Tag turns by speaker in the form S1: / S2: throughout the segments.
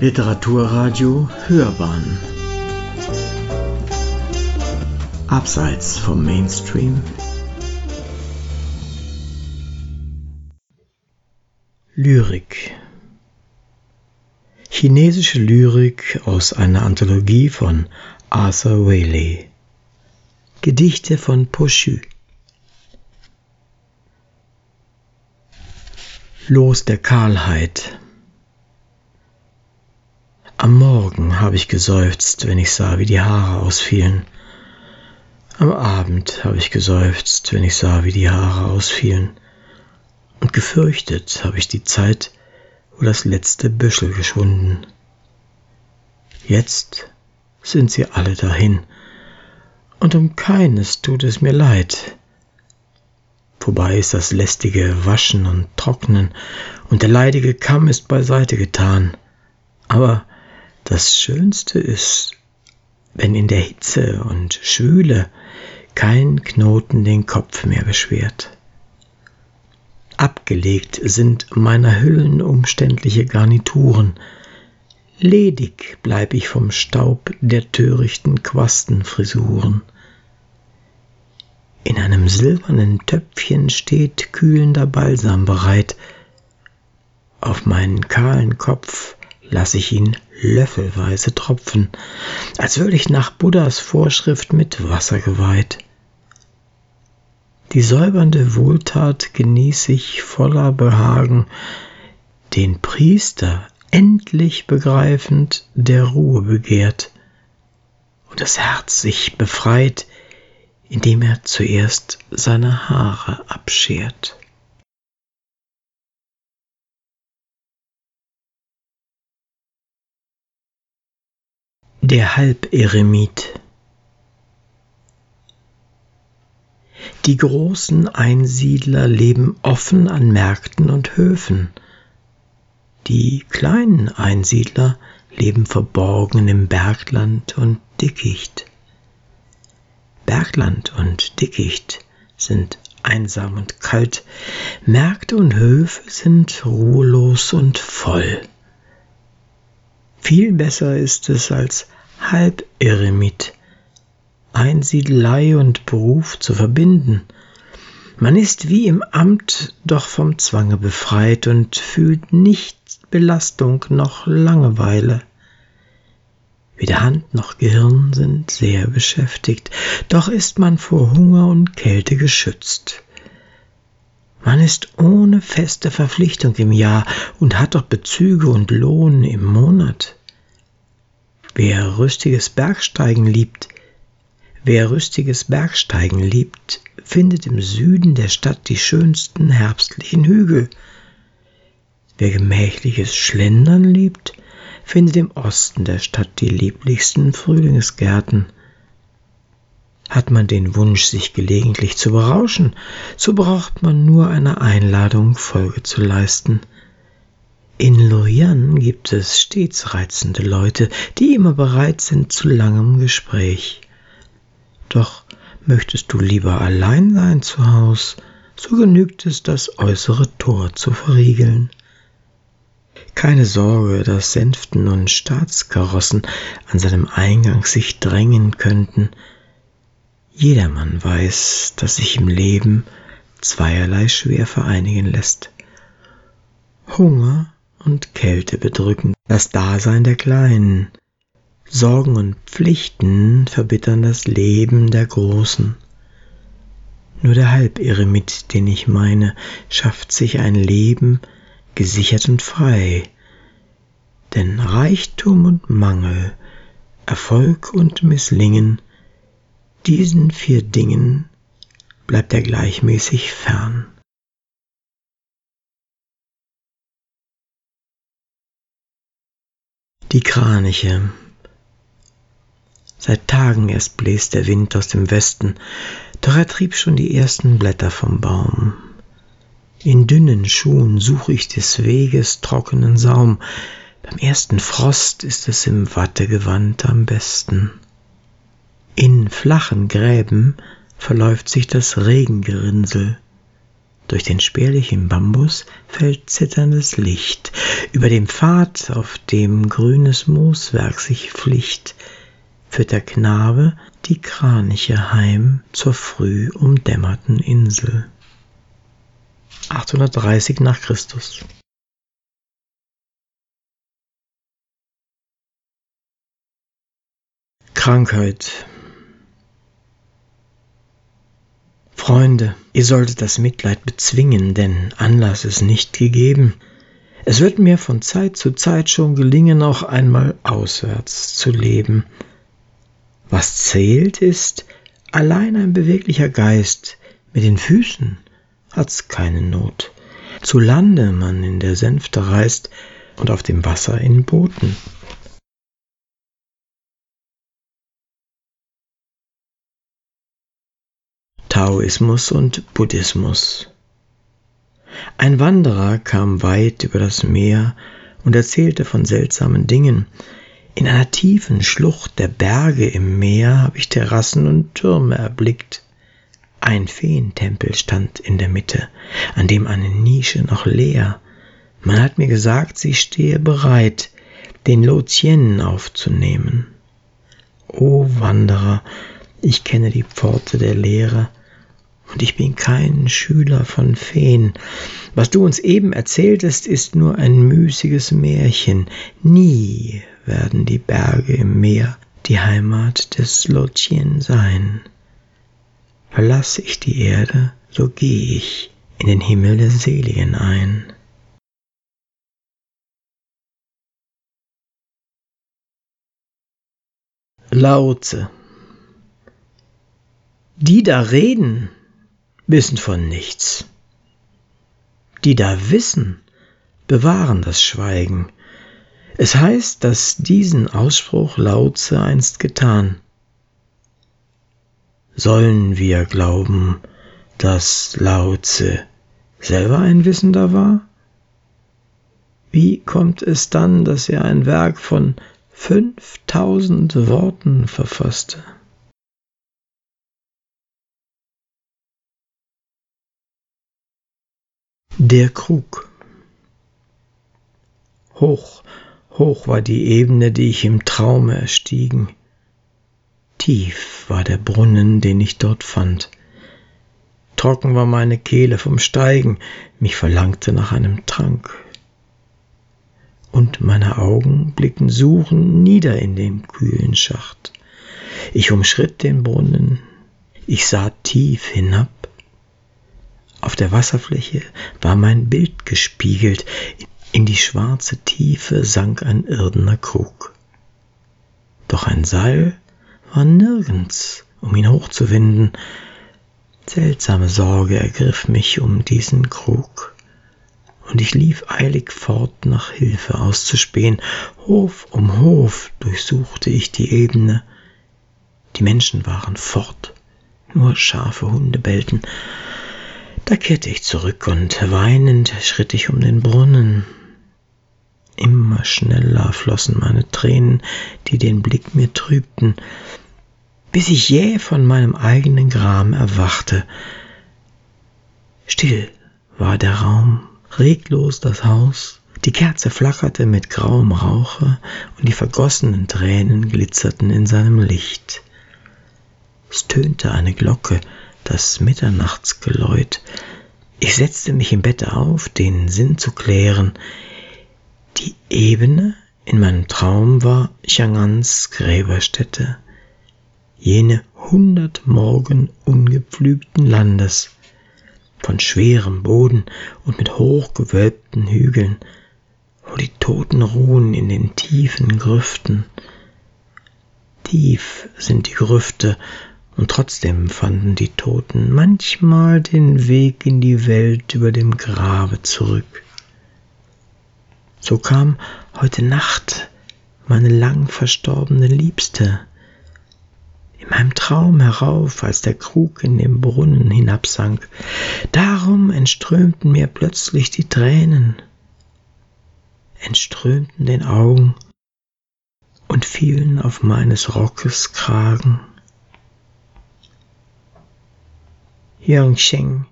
S1: Literaturradio Hörbahn. Abseits vom Mainstream. Lyrik. Chinesische Lyrik aus einer Anthologie von Arthur Waley Gedichte von Pochu Los der Kahlheit am Morgen habe ich geseufzt, wenn ich sah, wie die Haare ausfielen. Am Abend habe ich geseufzt, wenn ich sah, wie die Haare ausfielen. Und gefürchtet habe ich die Zeit, wo das letzte Büschel geschwunden. Jetzt sind sie alle dahin, und um keines tut es mir leid. Vorbei ist das lästige Waschen und Trocknen, und der leidige Kamm ist beiseite getan. Aber das Schönste ist, wenn in der Hitze und Schwüle kein Knoten den Kopf mehr beschwert. Abgelegt sind meiner Hüllen umständliche Garnituren, ledig bleib ich vom Staub der törichten Quastenfrisuren. In einem silbernen Töpfchen steht kühlender Balsam bereit, auf meinen kahlen Kopf lass ich ihn löffelweise tropfen, als würde ich nach Buddhas Vorschrift mit Wasser geweiht. Die säubernde Wohltat genieß ich voller Behagen, den Priester endlich begreifend der Ruhe begehrt und das Herz sich befreit, indem er zuerst seine Haare abschert. Der Halberemit Die großen Einsiedler leben offen an Märkten und Höfen. Die kleinen Einsiedler leben verborgen im Bergland und Dickicht. Bergland und Dickicht sind einsam und kalt, Märkte und Höfe sind ruhelos und voll. Viel besser ist es als Halberemit, Einsiedelei und Beruf zu verbinden. Man ist wie im Amt, doch vom Zwange befreit und fühlt nicht Belastung noch Langeweile. Weder Hand noch Gehirn sind sehr beschäftigt, doch ist man vor Hunger und Kälte geschützt. Man ist ohne feste Verpflichtung im Jahr und hat doch Bezüge und Lohn im Monat. Wer rüstiges Bergsteigen liebt, wer rüstiges Bergsteigen liebt, findet im Süden der Stadt die schönsten herbstlichen Hügel. Wer gemächliches Schlendern liebt, findet im Osten der Stadt die lieblichsten Frühlingsgärten. Hat man den Wunsch, sich gelegentlich zu berauschen, so braucht man nur einer Einladung Folge zu leisten. In Luoyang gibt es stets reizende Leute, die immer bereit sind zu langem Gespräch. Doch möchtest du lieber allein sein zu Haus, so genügt es, das äußere Tor zu verriegeln. Keine Sorge, dass Sänften und Staatskarossen an seinem Eingang sich drängen könnten. Jedermann weiß, dass sich im Leben zweierlei schwer vereinigen lässt. Hunger und Kälte bedrücken das Dasein der Kleinen. Sorgen und Pflichten verbittern das Leben der Großen. Nur der Halberemit, den ich meine, schafft sich ein Leben gesichert und frei. Denn Reichtum und Mangel, Erfolg und Misslingen, diesen vier Dingen bleibt er gleichmäßig fern. Die Kraniche. Seit Tagen erst bläst der Wind aus dem Westen, doch er trieb schon die ersten Blätter vom Baum. In dünnen Schuhen suche ich des Weges trockenen Saum, beim ersten Frost ist es im Wattegewand am besten. In flachen Gräben verläuft sich das Regengerinnsel, Durch den spärlichen Bambus fällt zitterndes Licht. Über dem Pfad, auf dem grünes Mooswerk sich flicht, führt der Knabe die Kraniche heim zur früh umdämmerten Insel. 830 nach Christus. Krankheit. Freunde, ihr solltet das Mitleid bezwingen, denn Anlass ist nicht gegeben. Es wird mir von Zeit zu Zeit schon gelingen, auch einmal auswärts zu leben. Was zählt ist allein ein beweglicher Geist, mit den Füßen hat's keine Not. Zu Lande man in der Sänfte reist und auf dem Wasser in Booten. Taoismus und Buddhismus. Ein Wanderer kam weit über das Meer und erzählte von seltsamen Dingen. In einer tiefen Schlucht der Berge im Meer habe ich Terrassen und Türme erblickt. Ein Feentempel stand in der Mitte, an dem eine Nische noch leer. Man hat mir gesagt, sie stehe bereit, den Lo Tien aufzunehmen. O Wanderer, ich kenne die Pforte der Lehre, und ich bin kein Schüler von Feen. Was du uns eben erzähltest, ist nur ein müßiges Märchen. Nie werden die Berge im Meer die Heimat des Lotien sein. Verlasse ich die Erde, so gehe ich in den Himmel der Seligen ein. Laute. Die da reden, wissen von nichts. Die da wissen, bewahren das Schweigen. Es heißt, dass diesen Ausspruch Lautze einst getan. Sollen wir glauben, dass Lautze selber ein Wissender war? Wie kommt es dann, dass er ein Werk von fünftausend Worten verfasste? Der Krug. Hoch, hoch war die Ebene, die ich im Traume erstiegen. Tief war der Brunnen, den ich dort fand. Trocken war meine Kehle vom Steigen, mich verlangte nach einem Trank. Und meine Augen blickten suchend nieder in den kühlen Schacht. Ich umschritt den Brunnen, ich sah tief hinab, auf der Wasserfläche war mein Bild gespiegelt, in die schwarze Tiefe sank ein irdener Krug. Doch ein Seil war nirgends, um ihn hochzuwinden. Seltsame Sorge ergriff mich um diesen Krug, und ich lief eilig fort, nach Hilfe auszuspähen. Hof um Hof durchsuchte ich die Ebene. Die Menschen waren fort, nur scharfe Hunde bellten. Da kehrte ich zurück und weinend schritt ich um den Brunnen. Immer schneller flossen meine Tränen, die den Blick mir trübten, bis ich jäh von meinem eigenen Gram erwachte. Still war der Raum, reglos das Haus, die Kerze flackerte mit grauem Rauche und die vergossenen Tränen glitzerten in seinem Licht. Es tönte eine Glocke, das Mitternachtsgeläut. Ich setzte mich im Bette auf, den Sinn zu klären. Die Ebene in meinem Traum war Changans Gräberstätte, jene hundert Morgen ungepflügten Landes, von schwerem Boden und mit hochgewölbten Hügeln, wo die Toten ruhen in den tiefen Grüften. Tief sind die Grüfte, und trotzdem fanden die Toten manchmal den Weg in die Welt über dem Grabe zurück. So kam heute Nacht meine lang verstorbene Liebste in meinem Traum herauf, als der Krug in den Brunnen hinabsank. Darum entströmten mir plötzlich die Tränen, entströmten den Augen und fielen auf meines Rockes Kragen. Yongsheng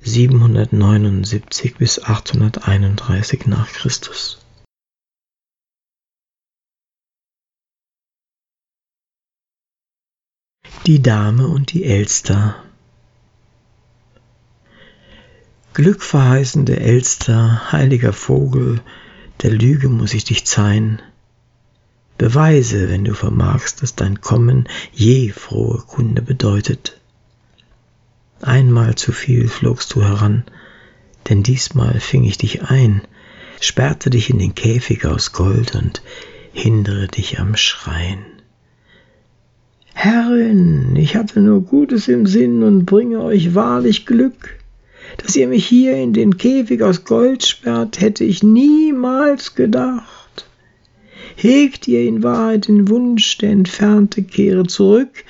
S1: 779 bis 831 nach Christus. Die Dame und die Elster Glückverheißende Elster, heiliger Vogel, der Lüge muss ich dich zeihen. Beweise, wenn du vermagst, dass dein Kommen je frohe Kunde bedeutet. Einmal zu viel flogst du heran, denn diesmal fing ich dich ein, sperrte dich in den Käfig aus Gold und hindere dich am Schreien. Herrin, ich hatte nur Gutes im Sinn und bringe euch wahrlich Glück. Dass ihr mich hier in den Käfig aus Gold sperrt, hätte ich niemals gedacht. Hegt ihr in Wahrheit den Wunsch, der Entfernte kehre zurück,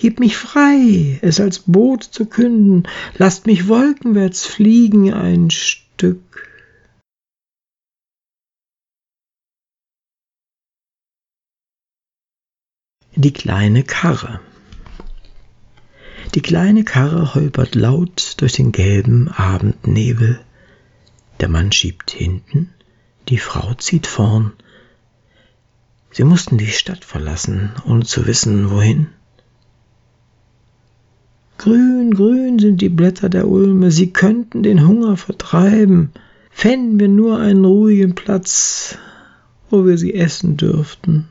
S1: Gib mich frei, es als Boot zu künden, lasst mich wolkenwärts fliegen ein Stück. Die kleine Karre. Die kleine Karre holpert laut durch den gelben Abendnebel. Der Mann schiebt hinten, die Frau zieht vorn. Sie mussten die Stadt verlassen, ohne zu wissen, wohin. Grün, grün sind die Blätter der Ulme, sie könnten den Hunger vertreiben, fänden wir nur einen ruhigen Platz, wo wir sie essen dürften.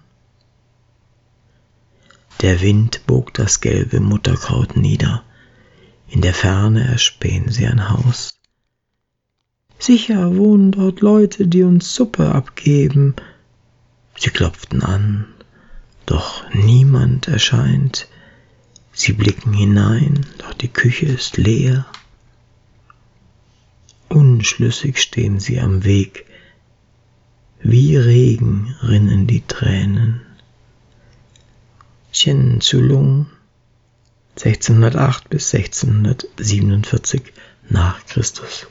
S1: Der Wind bog das gelbe Mutterkraut nieder, in der Ferne erspähen sie ein Haus. Sicher wohnen dort Leute, die uns Suppe abgeben. Sie klopften an, doch niemand erscheint, Sie blicken hinein, doch die Küche ist leer. Unschlüssig stehen sie am Weg, wie Regen rinnen die Tränen. Chen Zulung 1608 bis 1647 nach Christus.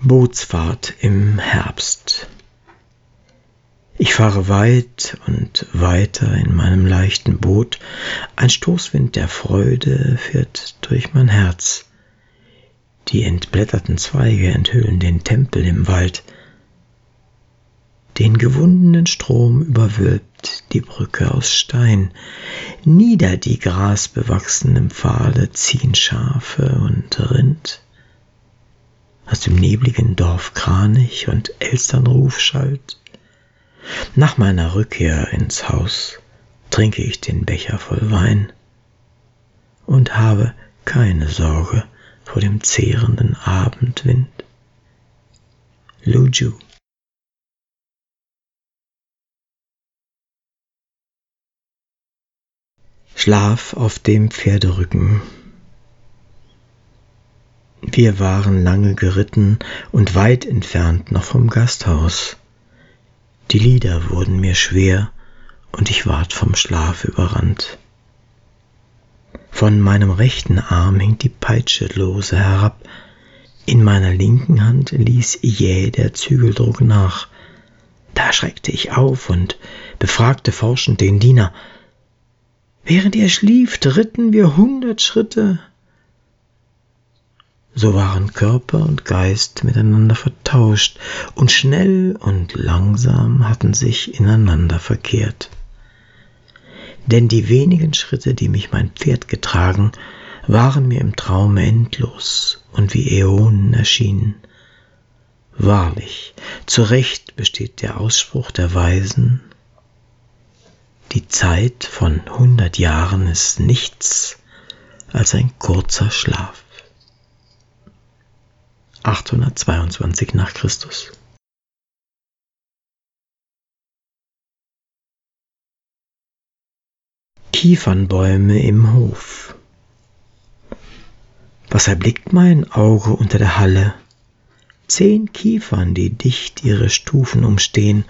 S1: Bootsfahrt im Herbst. Ich fahre weit und weiter in meinem leichten Boot, ein Stoßwind der Freude fährt durch mein Herz. Die entblätterten Zweige enthüllen den Tempel im Wald, den gewundenen Strom überwölbt die Brücke aus Stein, nieder die grasbewachsenen Pfade ziehen Schafe und Rind. Aus dem nebligen Dorf Kranich und Elsternruf schallt, nach meiner Rückkehr ins Haus trinke ich den Becher voll Wein und habe keine Sorge vor dem zehrenden Abendwind. Luju Schlaf auf dem Pferderücken. Wir waren lange geritten und weit entfernt noch vom Gasthaus. Die Lieder wurden mir schwer und ich ward vom Schlaf überrannt. Von meinem rechten Arm hing die Peitsche lose herab, in meiner linken Hand ließ jäh der Zügeldruck nach. Da schreckte ich auf und befragte forschend den Diener. Während er schlief, ritten wir hundert Schritte, so waren Körper und Geist miteinander vertauscht, und schnell und langsam hatten sich ineinander verkehrt. Denn die wenigen Schritte, die mich mein Pferd getragen, waren mir im Traume endlos und wie Äonen erschienen. Wahrlich, zu Recht besteht der Ausspruch der Weisen, die Zeit von hundert Jahren ist nichts als ein kurzer Schlaf. 822 nach Christus. Kiefernbäume im Hof. Was erblickt mein Auge unter der Halle? Zehn Kiefern, die dicht ihre Stufen umstehen,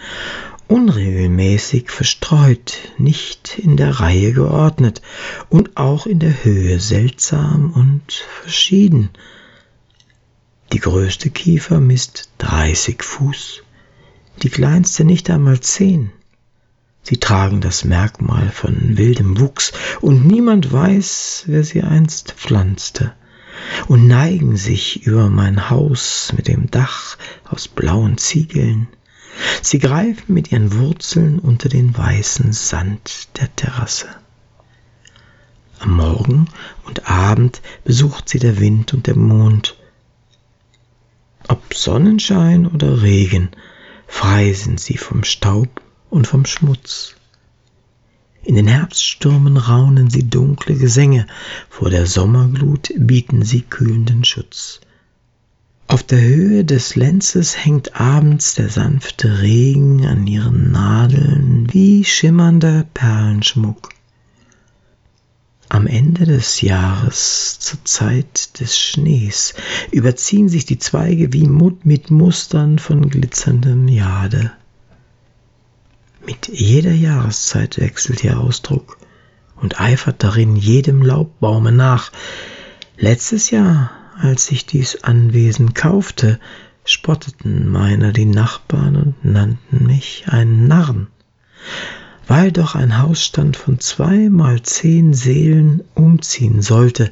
S1: unregelmäßig verstreut, nicht in der Reihe geordnet und auch in der Höhe seltsam und verschieden, die größte Kiefer misst 30 Fuß, die kleinste nicht einmal 10. Sie tragen das Merkmal von wildem Wuchs, und niemand weiß, wer sie einst pflanzte, und neigen sich über mein Haus mit dem Dach aus blauen Ziegeln. Sie greifen mit ihren Wurzeln unter den weißen Sand der Terrasse. Am Morgen und Abend besucht sie der Wind und der Mond. Ob Sonnenschein oder Regen, frei sind sie vom Staub und vom Schmutz. In den Herbststürmen raunen sie dunkle Gesänge, vor der Sommerglut bieten sie kühlenden Schutz. Auf der Höhe des Lenzes hängt abends der sanfte Regen an ihren Nadeln wie schimmernder Perlenschmuck. Am Ende des Jahres, zur Zeit des Schnees, überziehen sich die Zweige wie mit Mustern von glitzerndem Jade. Mit jeder Jahreszeit wechselt ihr Ausdruck und eifert darin jedem Laubbaume nach. Letztes Jahr, als ich dies Anwesen kaufte, spotteten meiner die Nachbarn und nannten mich einen Narren weil doch ein Hausstand von zwei mal zehn Seelen umziehen sollte,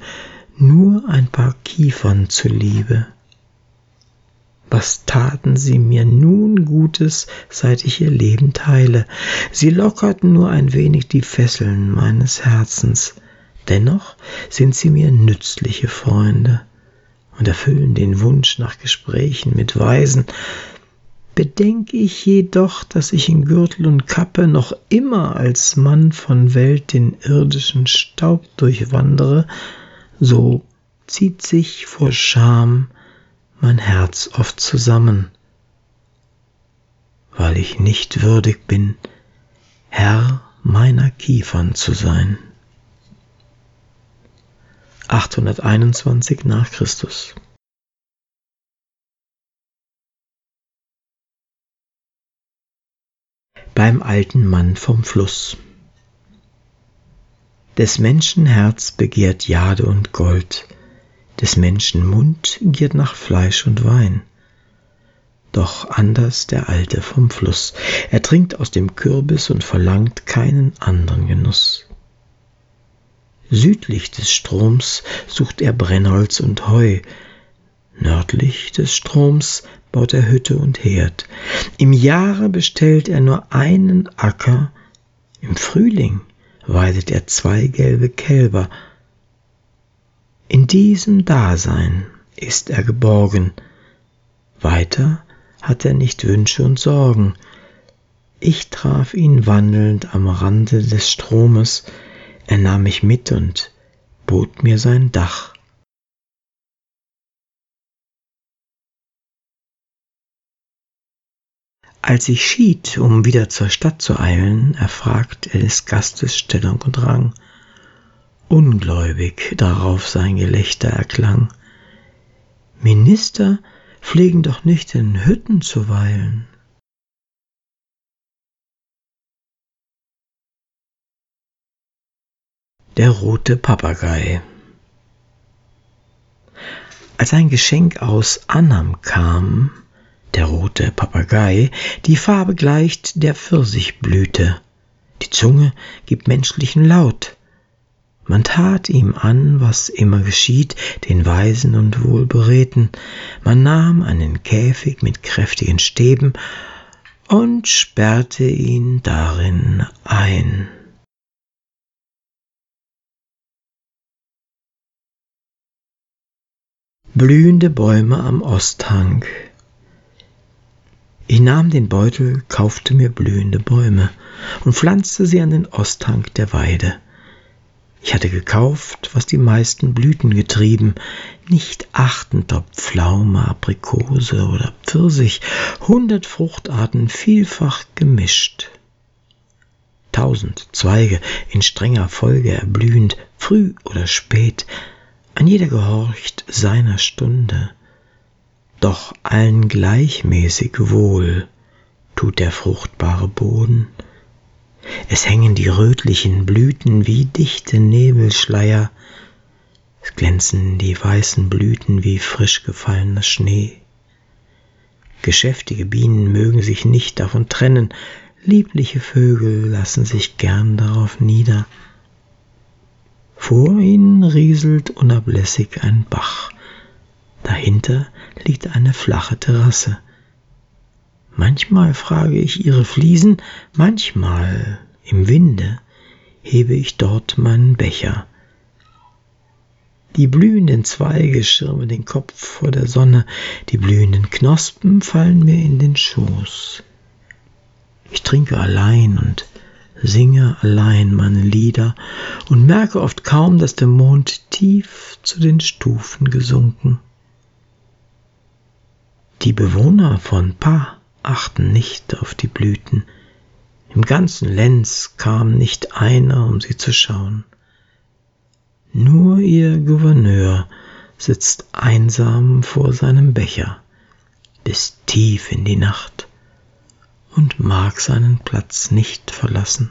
S1: nur ein paar Kiefern zuliebe. Was taten sie mir nun Gutes, seit ich ihr Leben teile? Sie lockerten nur ein wenig die Fesseln meines Herzens. Dennoch sind sie mir nützliche Freunde und erfüllen den Wunsch nach Gesprächen mit Weisen, Bedenke ich jedoch, dass ich in Gürtel und Kappe noch immer als Mann von Welt den irdischen Staub durchwandere, so zieht sich vor Scham mein Herz oft zusammen, weil ich nicht würdig bin, Herr meiner Kiefern zu sein. 821 nach Christus beim alten Mann vom Fluss. Des Menschen Herz begehrt Jade und Gold, des Menschen Mund giert nach Fleisch und Wein. Doch anders der Alte vom Fluss, er trinkt aus dem Kürbis und verlangt keinen anderen Genuss. Südlich des Stroms sucht er Brennholz und Heu, nördlich des Stroms baut er Hütte und Herd. Im Jahre bestellt er nur einen Acker, im Frühling weidet er zwei gelbe Kälber. In diesem Dasein ist er geborgen, weiter hat er nicht Wünsche und Sorgen. Ich traf ihn wandelnd am Rande des Stromes, er nahm mich mit und bot mir sein Dach. Als ich schied, um wieder zur Stadt zu eilen, erfragt er des Gastes Stellung und Rang. Ungläubig darauf sein Gelächter erklang. Minister pflegen doch nicht in Hütten zu weilen. Der rote Papagei Als ein Geschenk aus Annam kam, der rote Papagei, die Farbe gleicht der Pfirsichblüte, die Zunge gibt menschlichen Laut. Man tat ihm an, was immer geschieht, den Weisen und Wohlberedten. Man nahm einen Käfig mit kräftigen Stäben und sperrte ihn darin ein. Blühende Bäume am Osthang ich nahm den Beutel, kaufte mir blühende Bäume und pflanzte sie an den Osthang der Weide. Ich hatte gekauft, was die meisten Blüten getrieben, nicht achtend ob Pflaume, Aprikose oder Pfirsich, hundert Fruchtarten vielfach gemischt. Tausend Zweige in strenger Folge erblühend, früh oder spät, ein jeder gehorcht seiner Stunde doch allen gleichmäßig wohl tut der fruchtbare Boden. Es hängen die rötlichen Blüten wie dichte Nebelschleier, es glänzen die weißen Blüten wie frisch gefallener Schnee. Geschäftige Bienen mögen sich nicht davon trennen, liebliche Vögel lassen sich gern darauf nieder. Vor ihnen rieselt unablässig ein Bach, dahinter liegt eine flache Terrasse. Manchmal frage ich ihre Fliesen, manchmal im Winde hebe ich dort meinen Becher. Die blühenden Zweige schirmen den Kopf vor der Sonne, die blühenden Knospen fallen mir in den Schoß. Ich trinke allein und singe allein meine Lieder und merke oft kaum, dass der Mond tief zu den Stufen gesunken. Die Bewohner von Pa achten nicht auf die Blüten. Im ganzen Lenz kam nicht einer, um sie zu schauen. Nur ihr Gouverneur sitzt einsam vor seinem Becher bis tief in die Nacht und mag seinen Platz nicht verlassen.